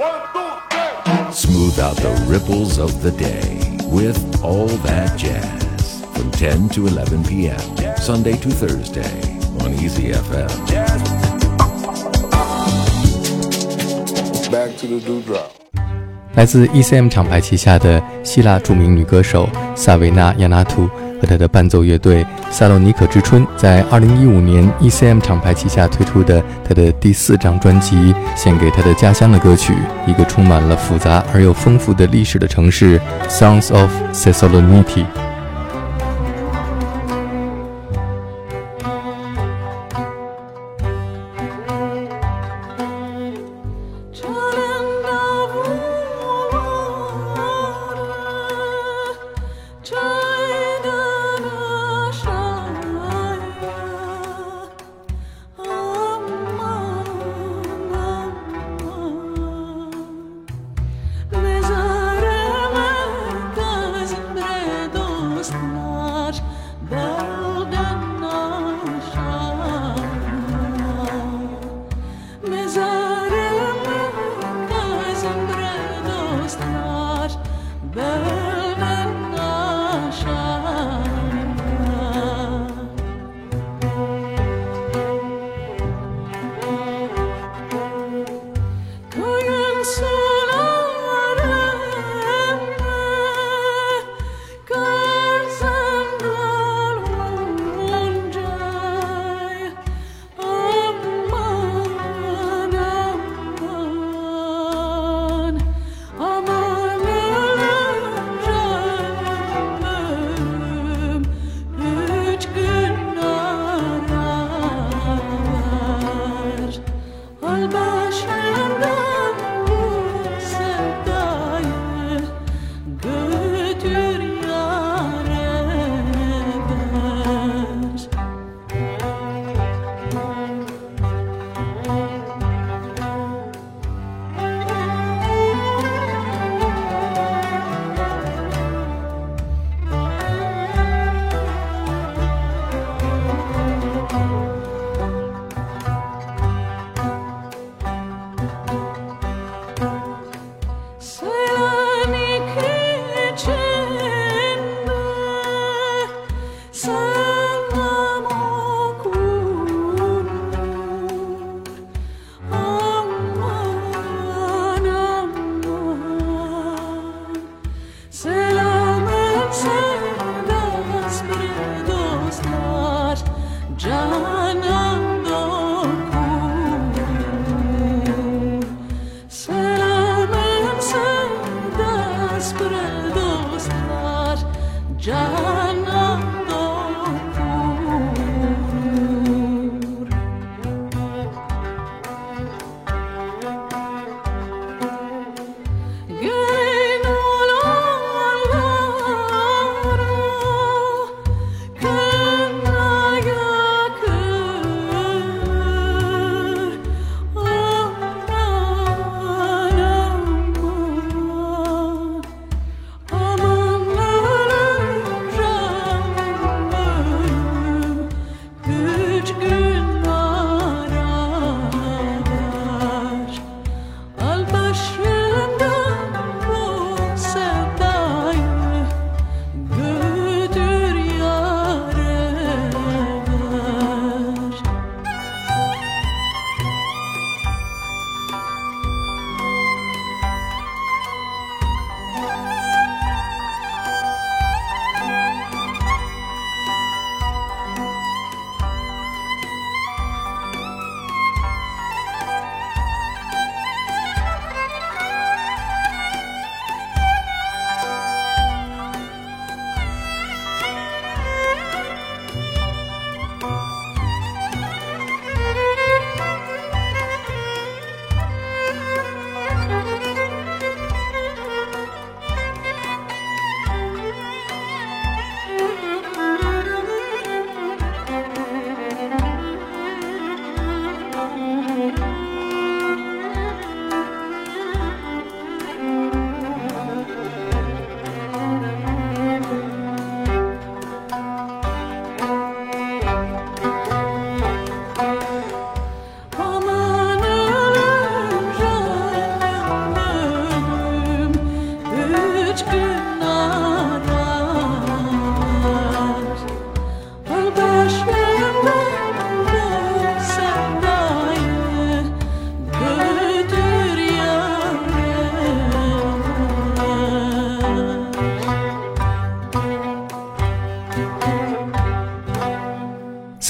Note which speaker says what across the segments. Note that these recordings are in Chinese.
Speaker 1: Smooth out the ripples of the day with all that jazz from 10 to 11 p.m. Sunday to Thursday on Easy FM.
Speaker 2: Back to the dewdrop.
Speaker 3: 来自 ECM 厂牌旗下的希腊着名女歌手萨维纳·亚纳图 和他的伴奏乐队萨洛尼可之春，在2015年 ECM 厂牌旗下推出的他的第四张专辑，献给他的家乡的歌曲，一个充满了复杂而又丰富的历史的城市，Songs of Thessaloniki。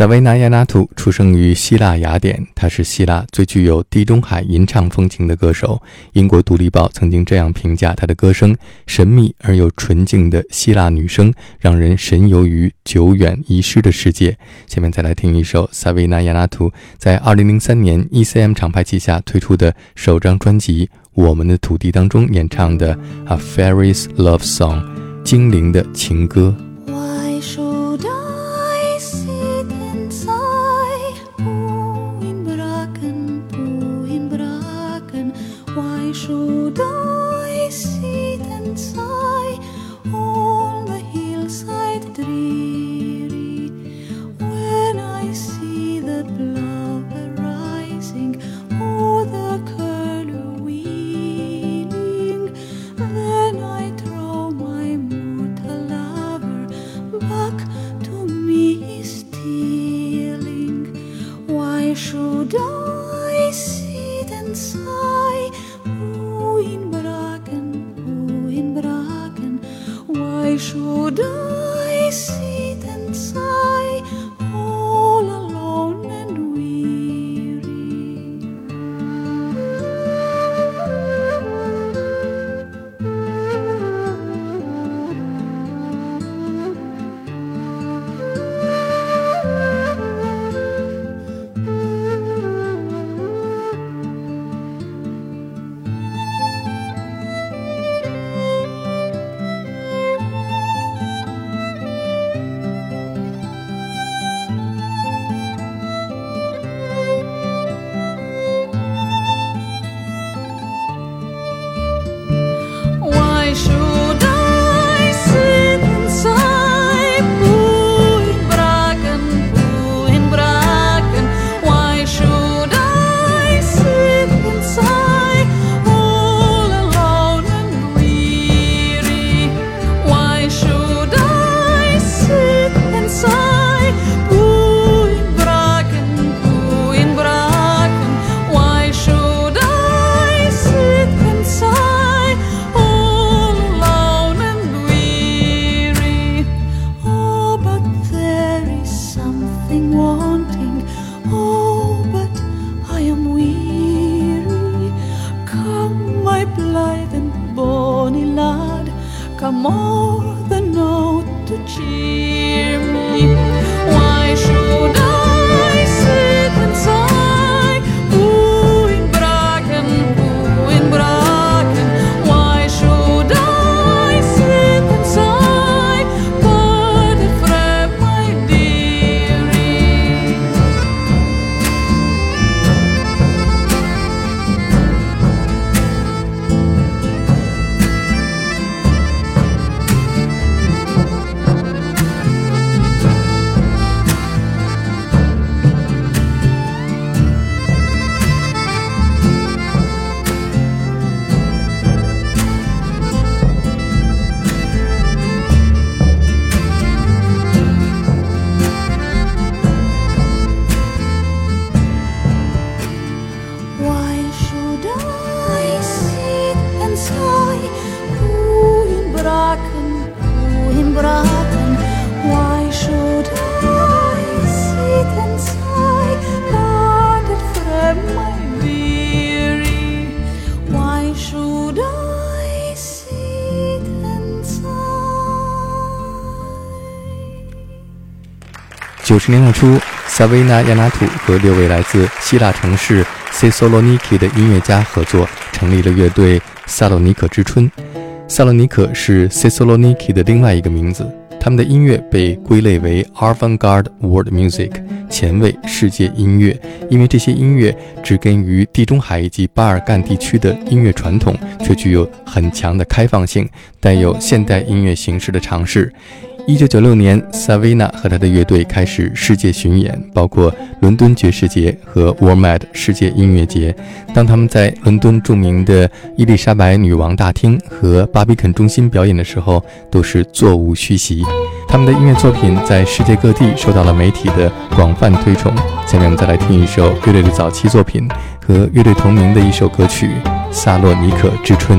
Speaker 3: 萨维纳·亚拉图出生于希腊雅典，她是希腊最具有地中海吟唱风情的歌手。英国《独立报》曾经这样评价她的歌声：神秘而又纯净的希腊女声，让人神游于久远遗失的世界。下面再来听一首萨维纳·亚拉图在2003年 ECM 厂牌旗下推出的首张专辑《我们的土地》当中演唱的《A Fairy's Love Song》——精灵的情歌。十年代初，萨维纳·亚纳图和六位来自希腊城市塞索罗尼基的音乐家合作，成立了乐队萨洛尼可之春。萨洛尼可是塞索罗尼基的另外一个名字。他们的音乐被归类为 avant-garde world music，前卫世界音乐，因为这些音乐植根于地中海以及巴尔干地区的音乐传统，却具有很强的开放性，带有现代音乐形式的尝试。一九九六年，萨维娜和他的乐队开始世界巡演，包括伦敦爵士节和 Warmed 世界音乐节。当他们在伦敦著名的伊丽莎白女王大厅和巴比肯中心表演的时候，都是座无虚席。他们的音乐作品在世界各地受到了媒体的广泛推崇。下面我们再来听一首乐队的早期作品和乐队同名的一首歌曲《萨洛尼可之春》。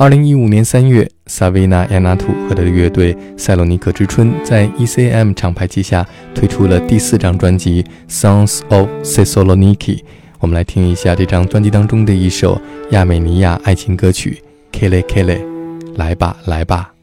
Speaker 3: 二零一五年三月，萨维娜·亚纳图和他的乐队塞洛尼克之春在 ECM 厂牌旗下推出了第四张专辑《Songs of Thessaloniki》。我们来听一下这张专辑当中的一首亚美尼亚爱情歌曲《Kile Kile》，来吧，来吧。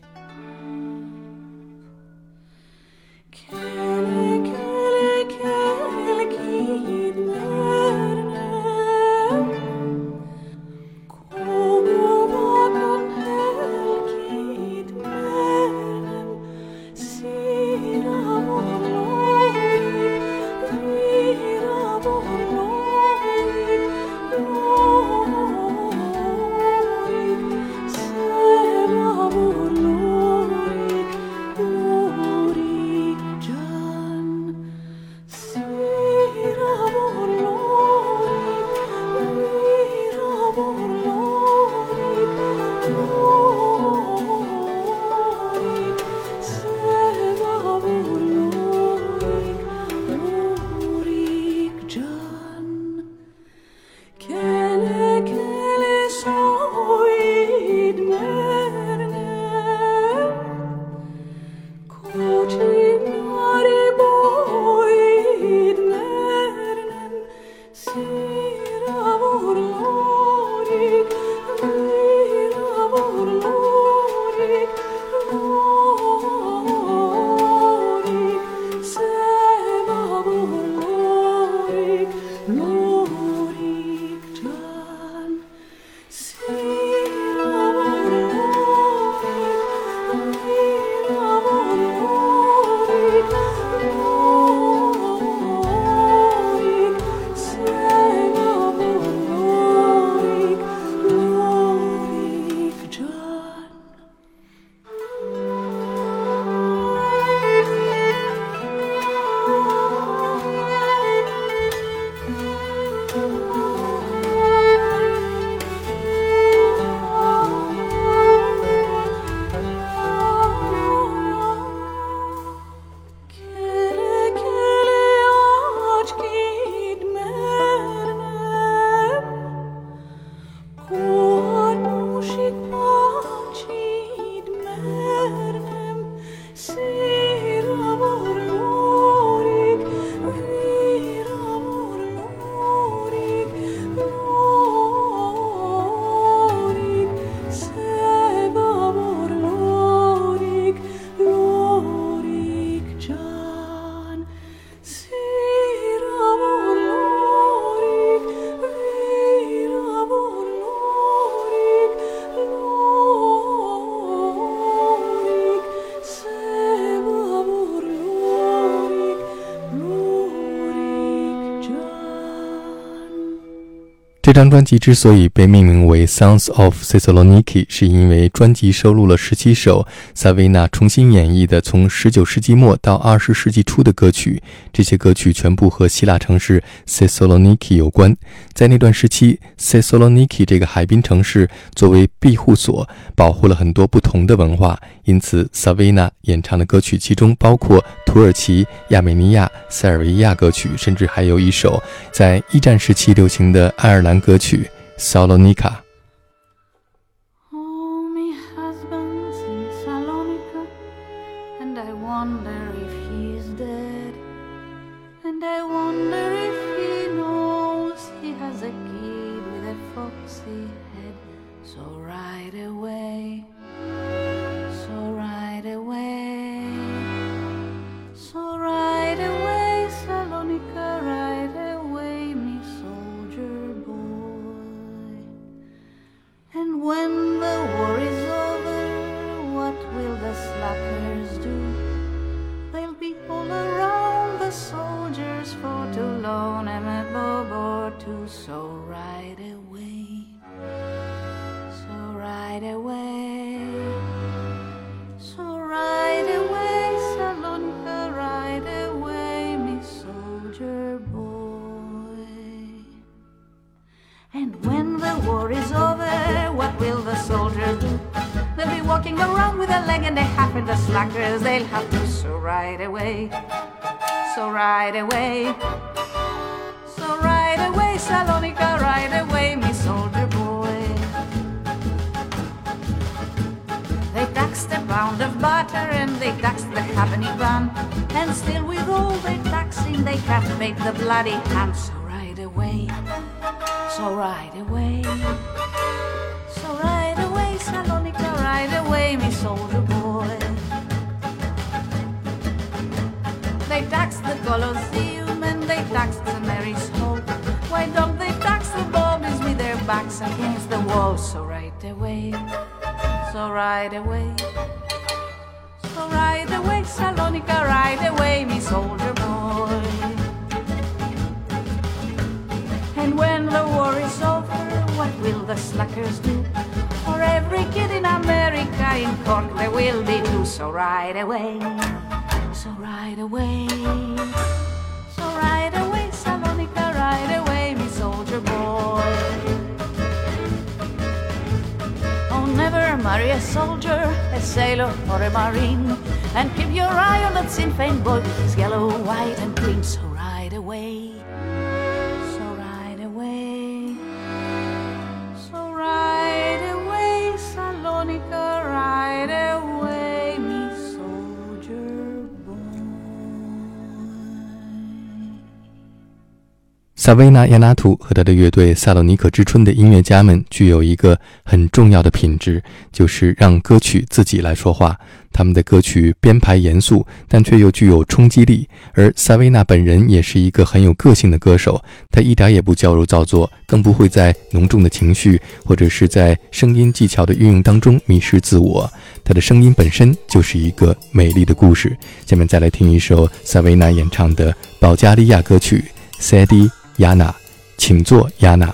Speaker 3: 这张专辑之所以被命名为《Sounds of Thessaloniki》，是因为专辑收录了十七首萨维娜重新演绎的从十九世纪末到二十世纪初的歌曲。这些歌曲全部和希腊城市 Thessaloniki 有关。在那段时期，Thessaloniki 这个海滨城市作为庇护所，保护了很多不同的文化。因此，萨维娜演唱的歌曲其中包括土耳其、亚美尼亚、塞尔维亚歌曲，甚至还有一首在一战时期流行的爱尔兰歌曲《Salonika》。
Speaker 2: boy.
Speaker 3: And when the war is over, what will the soldiers do? They'll be walking around with a leg and a half, in the slackers they'll have to. So right away, so right away, so right away, Salonika, right away. Taxed the pound of butter and they taxed the halfpenny bun. And still with all their taxing, they can't make the bloody ham. So right away, so right away. So right away, Salonika, right away, me soldier boy. They tax the Colosseum and they tax the Mary's Hope. Why don't they tax the bobbies with their backs against the wall? So right away, so right away. So right away, Salonika, right away, me soldier boy. And when the war is over, what will the slackers do? For every kid in America in Cork there will be two. So right away, so right away, so right away, Salonika, right away, me soldier boy. Marry a soldier, a sailor, or a marine. And keep your eye on that Sinn Féin boy his yellow, white, and green. So right away,
Speaker 4: 萨维纳·亚纳图和他的乐队萨洛尼可之春的音乐家们具有一个很重要的品质，就是让歌曲自己来说话。他们的歌曲编排严肃，但却又具有冲击力。而萨维纳本人也是一个很有个性的歌手，他一点也不矫揉造作，更不会在浓重的情绪或者是在声音技巧的运用当中迷失自我。他的声音本身就是一个美丽的故事。下面再来听一首萨维纳演唱的保加利亚歌曲《雅娜》，请坐，亚娜。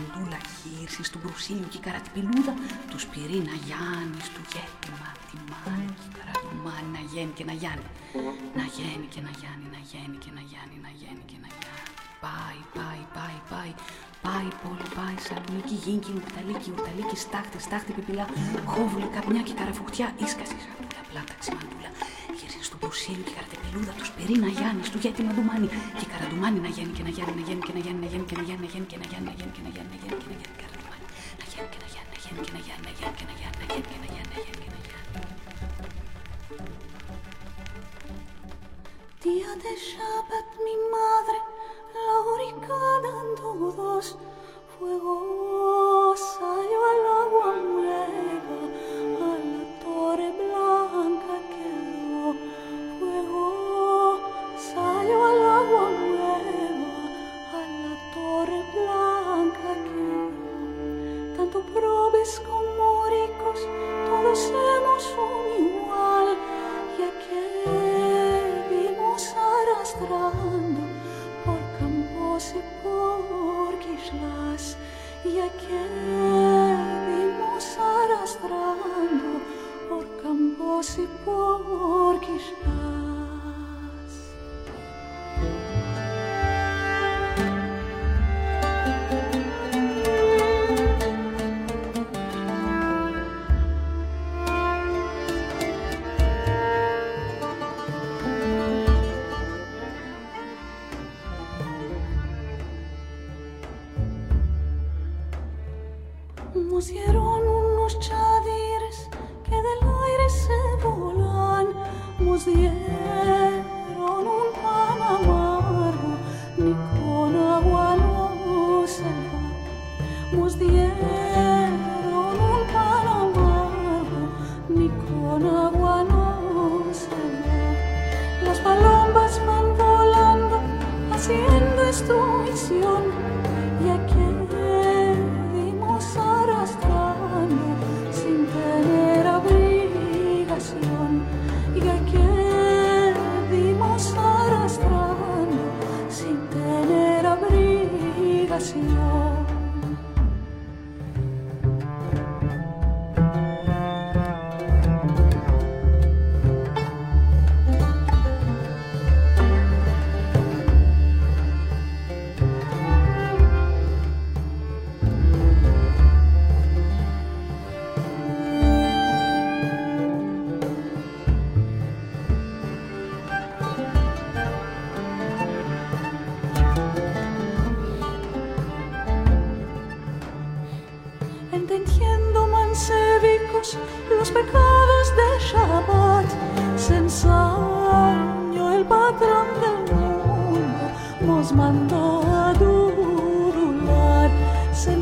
Speaker 5: Μπλάντα, ξημαντούλα, χείρση του Μπρουσίλιου και η καρατιπηλούδα, τους Σπυρίνα Γιάννης, του Γέτημα, τη Μάνη, καρατουμάνη, να γέννη και να γιάννη. Να γέννη και να γιάννη, να γέννη και να γιάννη, να γέννη και να γιάννη. Πάει, πάει, πάει, πάει, πάει, πόλη, πάει, Σαλονίκη, Γίνκι, Ουρταλίκη, Ουρταλίκη, στάχτη, στάχτη, πιπιλά, χόβουλη, καπνιά και καραφουχτιά, ίσκαση σαντούλα,
Speaker 6: πλάτα ξημαντούλα. Γέρσιν στο προσήλιο και καρατεπιλούδα του σπερίνα Γιάννη του γιατί μαντουμάνι. Και καραντουμάνι να γίνει και να γίνει να γίνει και να γίνει να γίνει και να γίνει να γίνει και να γίνει να γίνει και να γίνει να γίνει και να γίνει καραντουμάνι. Να γίνει και να γίνει να γίνει και να γίνει να γίνει και να γίνει να γίνει και να γίνει να γίνει και να γίνει.
Speaker 3: Día de Shabbat, mi madre, lauricada en todos, fuego nos mandó a se